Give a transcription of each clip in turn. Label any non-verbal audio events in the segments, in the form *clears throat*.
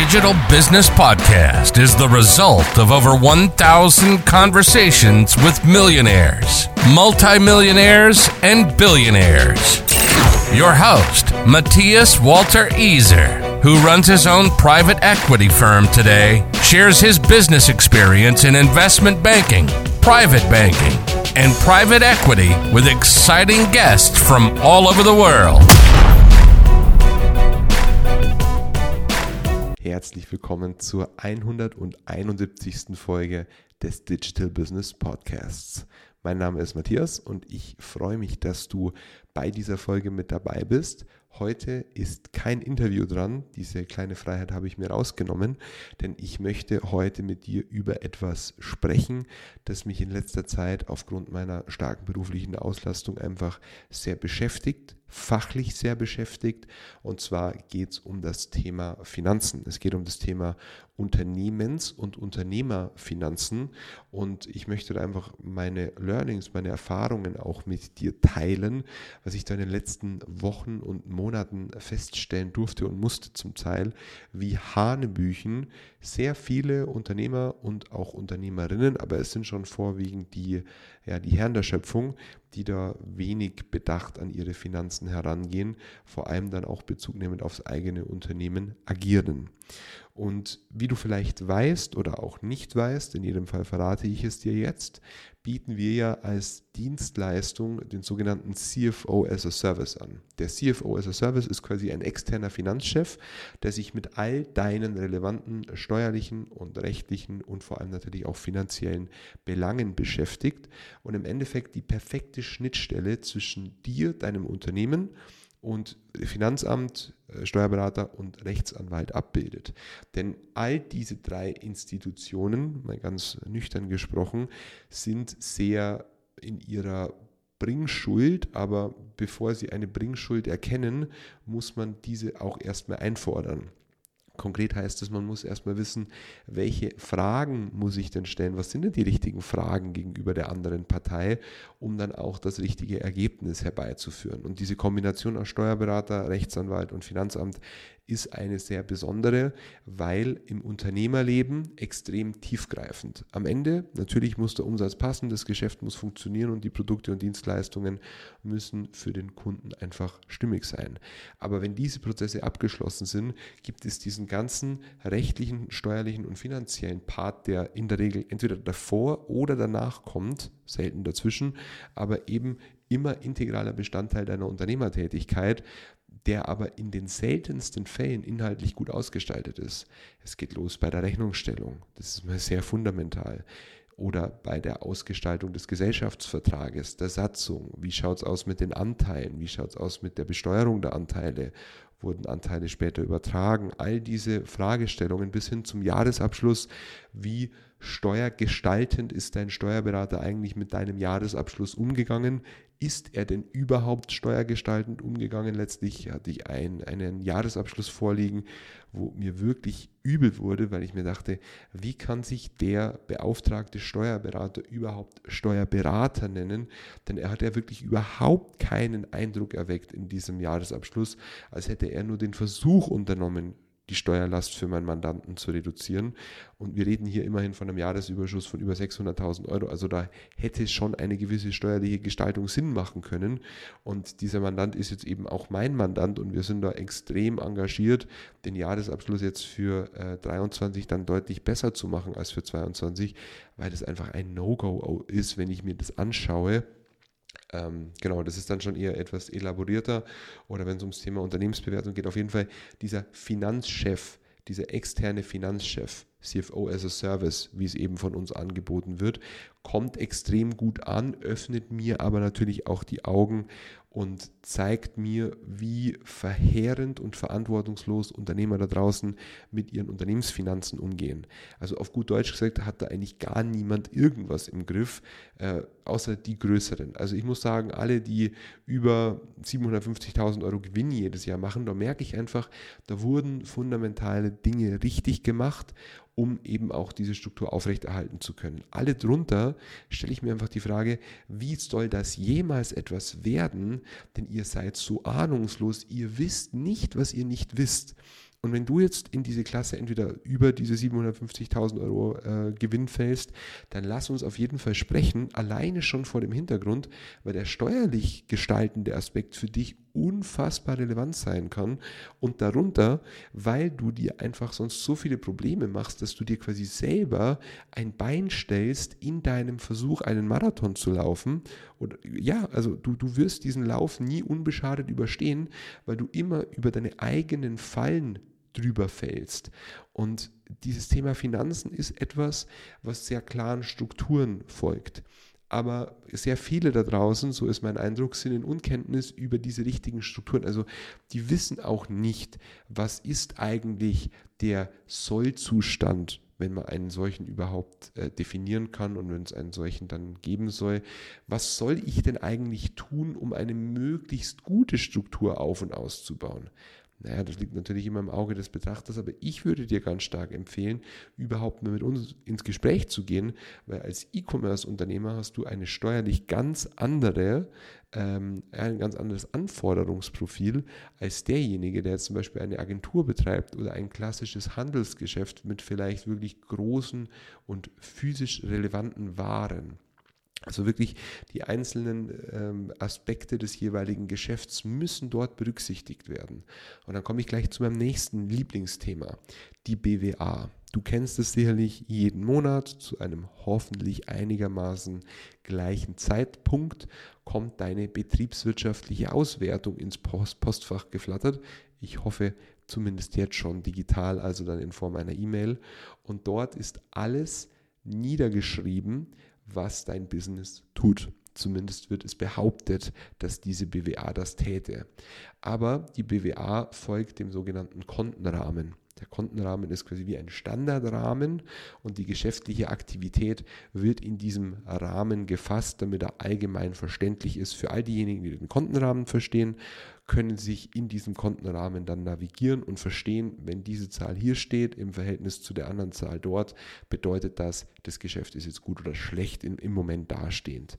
Digital Business Podcast is the result of over 1,000 conversations with millionaires, multimillionaires, and billionaires. Your host, Matthias Walter Easer, who runs his own private equity firm today, shares his business experience in investment banking, private banking, and private equity with exciting guests from all over the world. Herzlich willkommen zur 171. Folge des Digital Business Podcasts. Mein Name ist Matthias und ich freue mich, dass du bei dieser Folge mit dabei bist. Heute ist kein Interview dran. Diese kleine Freiheit habe ich mir rausgenommen, denn ich möchte heute mit dir über etwas sprechen, das mich in letzter Zeit aufgrund meiner starken beruflichen Auslastung einfach sehr beschäftigt, fachlich sehr beschäftigt. Und zwar geht es um das Thema Finanzen. Es geht um das Thema Unternehmens- und Unternehmerfinanzen. Und ich möchte da einfach meine Learnings, meine Erfahrungen auch mit dir teilen, was ich da in den letzten Wochen und Monaten feststellen durfte und musste zum Teil, wie Hanebüchen sehr viele Unternehmer und auch Unternehmerinnen, aber es sind schon vorwiegend die, ja, die Herren der Schöpfung, die da wenig bedacht an ihre Finanzen herangehen, vor allem dann auch Bezug nehmend aufs eigene Unternehmen agieren. Und wie du vielleicht weißt oder auch nicht weißt, in jedem Fall verrate ich es dir jetzt, bieten wir ja als Dienstleistung den sogenannten CFO as a Service an. Der CFO as a Service ist quasi ein externer Finanzchef, der sich mit all deinen relevanten steuerlichen und rechtlichen und vor allem natürlich auch finanziellen Belangen beschäftigt und im Endeffekt die perfekte Schnittstelle zwischen dir, deinem Unternehmen und Finanzamt, äh, Steuerberater und Rechtsanwalt abbildet. Denn all diese drei Institutionen, mal ganz nüchtern gesprochen, sind sehr in ihrer Bringschuld, aber bevor sie eine Bringschuld erkennen, muss man diese auch erstmal einfordern. Konkret heißt es, man muss erstmal wissen, welche Fragen muss ich denn stellen? Was sind denn die richtigen Fragen gegenüber der anderen Partei, um dann auch das richtige Ergebnis herbeizuführen? Und diese Kombination aus Steuerberater, Rechtsanwalt und Finanzamt ist eine sehr besondere, weil im Unternehmerleben extrem tiefgreifend. Am Ende natürlich muss der Umsatz passen, das Geschäft muss funktionieren und die Produkte und Dienstleistungen müssen für den Kunden einfach stimmig sein. Aber wenn diese Prozesse abgeschlossen sind, gibt es diesen ganzen rechtlichen, steuerlichen und finanziellen Part, der in der Regel entweder davor oder danach kommt, selten dazwischen, aber eben immer integraler Bestandteil deiner Unternehmertätigkeit, der aber in den seltensten Fällen inhaltlich gut ausgestaltet ist. Es geht los bei der Rechnungsstellung, das ist mal sehr fundamental. Oder bei der Ausgestaltung des Gesellschaftsvertrages, der Satzung. Wie schaut es aus mit den Anteilen? Wie schaut es aus mit der Besteuerung der Anteile? Wurden Anteile später übertragen? All diese Fragestellungen bis hin zum Jahresabschluss. Wie steuergestaltend ist dein Steuerberater eigentlich mit deinem Jahresabschluss umgegangen? ist er denn überhaupt steuergestaltend umgegangen? Letztlich hatte ich ein, einen Jahresabschluss vorliegen, wo mir wirklich übel wurde, weil ich mir dachte, wie kann sich der beauftragte Steuerberater überhaupt Steuerberater nennen? Denn er hat ja wirklich überhaupt keinen Eindruck erweckt in diesem Jahresabschluss, als hätte er nur den Versuch unternommen, die Steuerlast für meinen Mandanten zu reduzieren. Und wir reden hier immerhin von einem Jahresüberschuss von über 600.000 Euro. Also da hätte schon eine gewisse steuerliche Gestaltung Sinn machen können. Und dieser Mandant ist jetzt eben auch mein Mandant und wir sind da extrem engagiert, den Jahresabschluss jetzt für äh, 23 dann deutlich besser zu machen als für 22, weil das einfach ein No-Go ist, wenn ich mir das anschaue ähm, genau, das ist dann schon eher etwas elaborierter. Oder wenn es ums Thema Unternehmensbewertung geht, auf jeden Fall dieser Finanzchef, dieser externe Finanzchef, CFO as a Service, wie es eben von uns angeboten wird, kommt extrem gut an, öffnet mir aber natürlich auch die Augen und zeigt mir, wie verheerend und verantwortungslos Unternehmer da draußen mit ihren Unternehmensfinanzen umgehen. Also auf gut Deutsch gesagt hat da eigentlich gar niemand irgendwas im Griff, äh, außer die größeren. Also ich muss sagen, alle, die über 750.000 Euro Gewinn jedes Jahr machen, da merke ich einfach, da wurden fundamentale Dinge richtig gemacht um eben auch diese Struktur aufrechterhalten zu können. Alle drunter stelle ich mir einfach die Frage, wie soll das jemals etwas werden? Denn ihr seid so ahnungslos, ihr wisst nicht, was ihr nicht wisst. Und wenn du jetzt in diese Klasse entweder über diese 750.000 Euro äh, Gewinn fällst, dann lass uns auf jeden Fall sprechen, alleine schon vor dem Hintergrund, weil der steuerlich gestaltende Aspekt für dich unfassbar relevant sein kann und darunter, weil du dir einfach sonst so viele Probleme machst, dass du dir quasi selber ein Bein stellst in deinem Versuch, einen Marathon zu laufen. Und ja, also du, du wirst diesen Lauf nie unbeschadet überstehen, weil du immer über deine eigenen Fallen drüber fällst. Und dieses Thema Finanzen ist etwas, was sehr klaren Strukturen folgt. Aber sehr viele da draußen, so ist mein Eindruck, sind in Unkenntnis über diese richtigen Strukturen. Also die wissen auch nicht, was ist eigentlich der Sollzustand, wenn man einen solchen überhaupt äh, definieren kann und wenn es einen solchen dann geben soll. Was soll ich denn eigentlich tun, um eine möglichst gute Struktur auf und auszubauen? Naja, das liegt natürlich immer im Auge des Betrachters, aber ich würde dir ganz stark empfehlen, überhaupt mal mit uns ins Gespräch zu gehen, weil als E-Commerce-Unternehmer hast du eine steuerlich ganz andere, ähm, ein ganz anderes Anforderungsprofil als derjenige, der jetzt zum Beispiel eine Agentur betreibt oder ein klassisches Handelsgeschäft mit vielleicht wirklich großen und physisch relevanten Waren. Also wirklich die einzelnen ähm, Aspekte des jeweiligen Geschäfts müssen dort berücksichtigt werden. Und dann komme ich gleich zu meinem nächsten Lieblingsthema, die BWA. Du kennst es sicherlich jeden Monat zu einem hoffentlich einigermaßen gleichen Zeitpunkt kommt deine betriebswirtschaftliche Auswertung ins Post Postfach geflattert. Ich hoffe zumindest jetzt schon digital, also dann in Form einer E-Mail. Und dort ist alles niedergeschrieben, was dein Business tut. Zumindest wird es behauptet, dass diese BWA das täte. Aber die BWA folgt dem sogenannten Kontenrahmen. Der Kontenrahmen ist quasi wie ein Standardrahmen und die geschäftliche Aktivität wird in diesem Rahmen gefasst, damit er allgemein verständlich ist. Für all diejenigen, die den Kontenrahmen verstehen, können sich in diesem Kontenrahmen dann navigieren und verstehen, wenn diese Zahl hier steht im Verhältnis zu der anderen Zahl dort, bedeutet das, das Geschäft ist jetzt gut oder schlecht im Moment dastehend.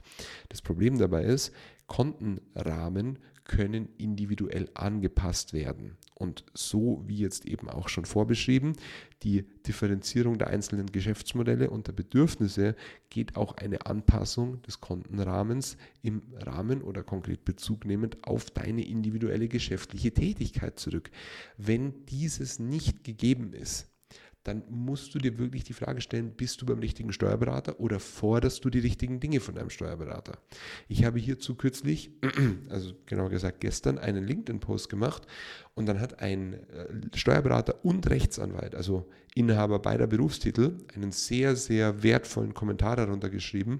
Das Problem dabei ist, Kontenrahmen können individuell angepasst werden. Und so wie jetzt eben auch schon vorbeschrieben, die Differenzierung der einzelnen Geschäftsmodelle und der Bedürfnisse geht auch eine Anpassung des Kontenrahmens im Rahmen oder konkret Bezug nehmend auf deine individuelle geschäftliche Tätigkeit zurück. Wenn dieses nicht gegeben ist, dann musst du dir wirklich die Frage stellen, bist du beim richtigen Steuerberater oder forderst du die richtigen Dinge von deinem Steuerberater? Ich habe hierzu kürzlich, *clears throat* also genau gesagt gestern, einen LinkedIn-Post gemacht und dann hat ein äh, Steuerberater und Rechtsanwalt, also Inhaber beider Berufstitel, einen sehr, sehr wertvollen Kommentar darunter geschrieben,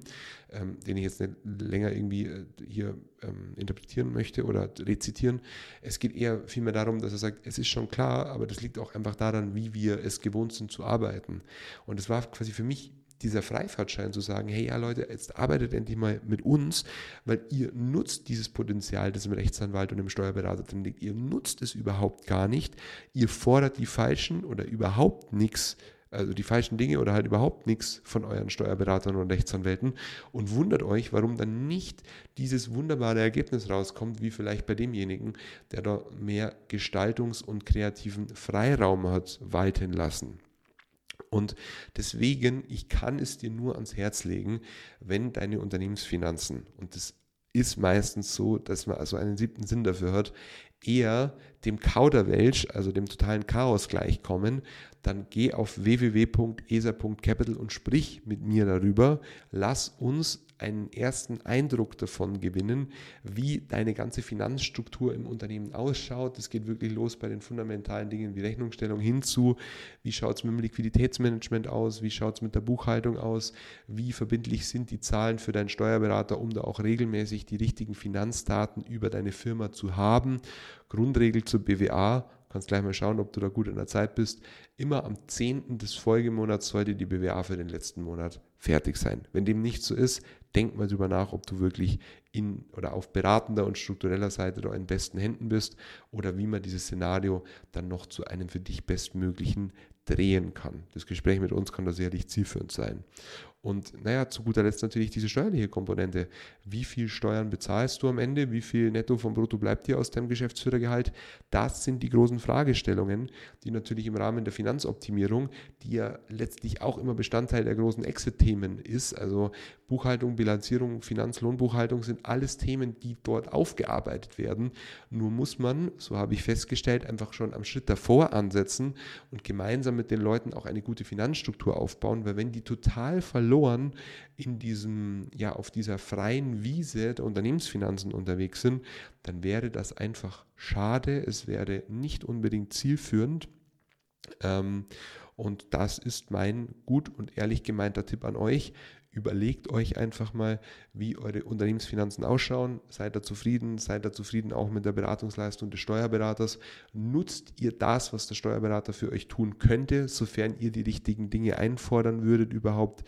ähm, den ich jetzt nicht länger irgendwie äh, hier ähm, interpretieren möchte oder rezitieren. Es geht eher vielmehr darum, dass er sagt, es ist schon klar, aber das liegt auch einfach daran, wie wir es gewohnt sind zu arbeiten. Und es war quasi für mich dieser Freifahrtschein zu sagen, hey ja Leute, jetzt arbeitet endlich mal mit uns, weil ihr nutzt dieses Potenzial, das im Rechtsanwalt und im Steuerberater drin liegt. Ihr nutzt es überhaupt gar nicht. Ihr fordert die falschen oder überhaupt nichts also die falschen Dinge oder halt überhaupt nichts von euren Steuerberatern und Rechtsanwälten und wundert euch, warum dann nicht dieses wunderbare Ergebnis rauskommt, wie vielleicht bei demjenigen, der da mehr Gestaltungs- und kreativen Freiraum hat walten lassen. Und deswegen, ich kann es dir nur ans Herz legen, wenn deine Unternehmensfinanzen, und das ist meistens so, dass man also einen siebten Sinn dafür hat, eher dem Kauderwelsch, also dem totalen Chaos gleichkommen, dann geh auf www.esa.capital und sprich mit mir darüber. Lass uns einen ersten Eindruck davon gewinnen, wie deine ganze Finanzstruktur im Unternehmen ausschaut. Das geht wirklich los bei den fundamentalen Dingen wie Rechnungsstellung hinzu, wie schaut es mit dem Liquiditätsmanagement aus, wie schaut es mit der Buchhaltung aus, wie verbindlich sind die Zahlen für deinen Steuerberater, um da auch regelmäßig die richtigen Finanzdaten über deine Firma zu haben. Grundregel zur BWA kannst gleich mal schauen, ob du da gut in der Zeit bist. Immer am 10. des Folgemonats sollte die BWA für den letzten Monat fertig sein. Wenn dem nicht so ist, denk mal drüber nach, ob du wirklich in oder auf beratender und struktureller Seite da in besten Händen bist oder wie man dieses Szenario dann noch zu einem für dich bestmöglichen drehen kann. Das Gespräch mit uns kann da sicherlich zielführend sein. Und naja, zu guter Letzt natürlich diese steuerliche Komponente. Wie viel Steuern bezahlst du am Ende? Wie viel Netto vom Brutto bleibt dir aus deinem Geschäftsführergehalt? Das sind die großen Fragestellungen, die natürlich im Rahmen der Finanzoptimierung, die ja letztlich auch immer Bestandteil der großen Exit-Themen ist, also Buchhaltung, Bilanzierung, Finanzlohnbuchhaltung sind alles Themen, die dort aufgearbeitet werden. Nur muss man, so habe ich festgestellt, einfach schon am Schritt davor ansetzen und gemeinsam mit den Leuten auch eine gute Finanzstruktur aufbauen, weil wenn die total verloren in diesem, ja, auf dieser freien Wiese der Unternehmensfinanzen unterwegs sind, dann wäre das einfach schade. Es wäre nicht unbedingt zielführend. Ähm, und das ist mein gut und ehrlich gemeinter Tipp an euch. Überlegt euch einfach mal, wie eure Unternehmensfinanzen ausschauen. Seid da zufrieden, seid da zufrieden auch mit der Beratungsleistung des Steuerberaters. Nutzt ihr das, was der Steuerberater für euch tun könnte, sofern ihr die richtigen Dinge einfordern würdet überhaupt.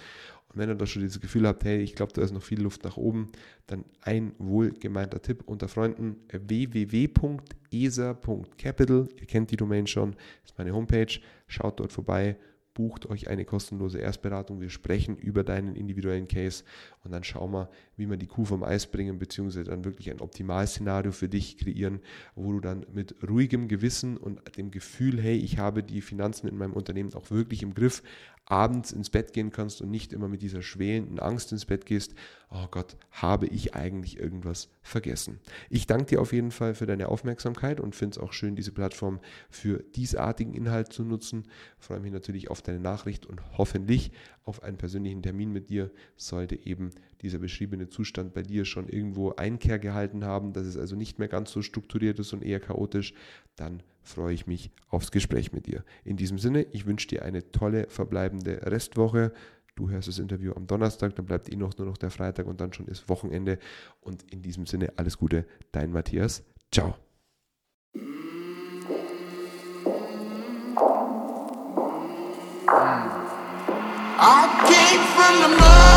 Und wenn ihr da schon dieses Gefühl habt, hey, ich glaube, da ist noch viel Luft nach oben, dann ein wohlgemeinter Tipp unter Freunden www.esa.capital. Ihr kennt die Domain schon, ist meine Homepage. Schaut dort vorbei bucht euch eine kostenlose Erstberatung. Wir sprechen über deinen individuellen Case und dann schauen wir, wie wir die Kuh vom Eis bringen, beziehungsweise dann wirklich ein Optimalszenario für dich kreieren, wo du dann mit ruhigem Gewissen und dem Gefühl, hey, ich habe die Finanzen in meinem Unternehmen auch wirklich im Griff, abends ins Bett gehen kannst und nicht immer mit dieser schwelenden Angst ins Bett gehst, oh Gott, habe ich eigentlich irgendwas vergessen. Ich danke dir auf jeden Fall für deine Aufmerksamkeit und finde es auch schön, diese Plattform für diesartigen Inhalt zu nutzen. freue mich natürlich auf deine Nachricht und hoffentlich auf einen persönlichen Termin mit dir, sollte eben dieser beschriebene Zustand bei dir schon irgendwo Einkehr gehalten haben, dass es also nicht mehr ganz so strukturiert ist und eher chaotisch, dann freue ich mich aufs Gespräch mit dir. In diesem Sinne, ich wünsche dir eine tolle verbleibende Restwoche. Du hörst das Interview am Donnerstag, dann bleibt eh noch nur noch der Freitag und dann schon ist Wochenende. Und in diesem Sinne, alles Gute, dein Matthias. Ciao. I came from the mud.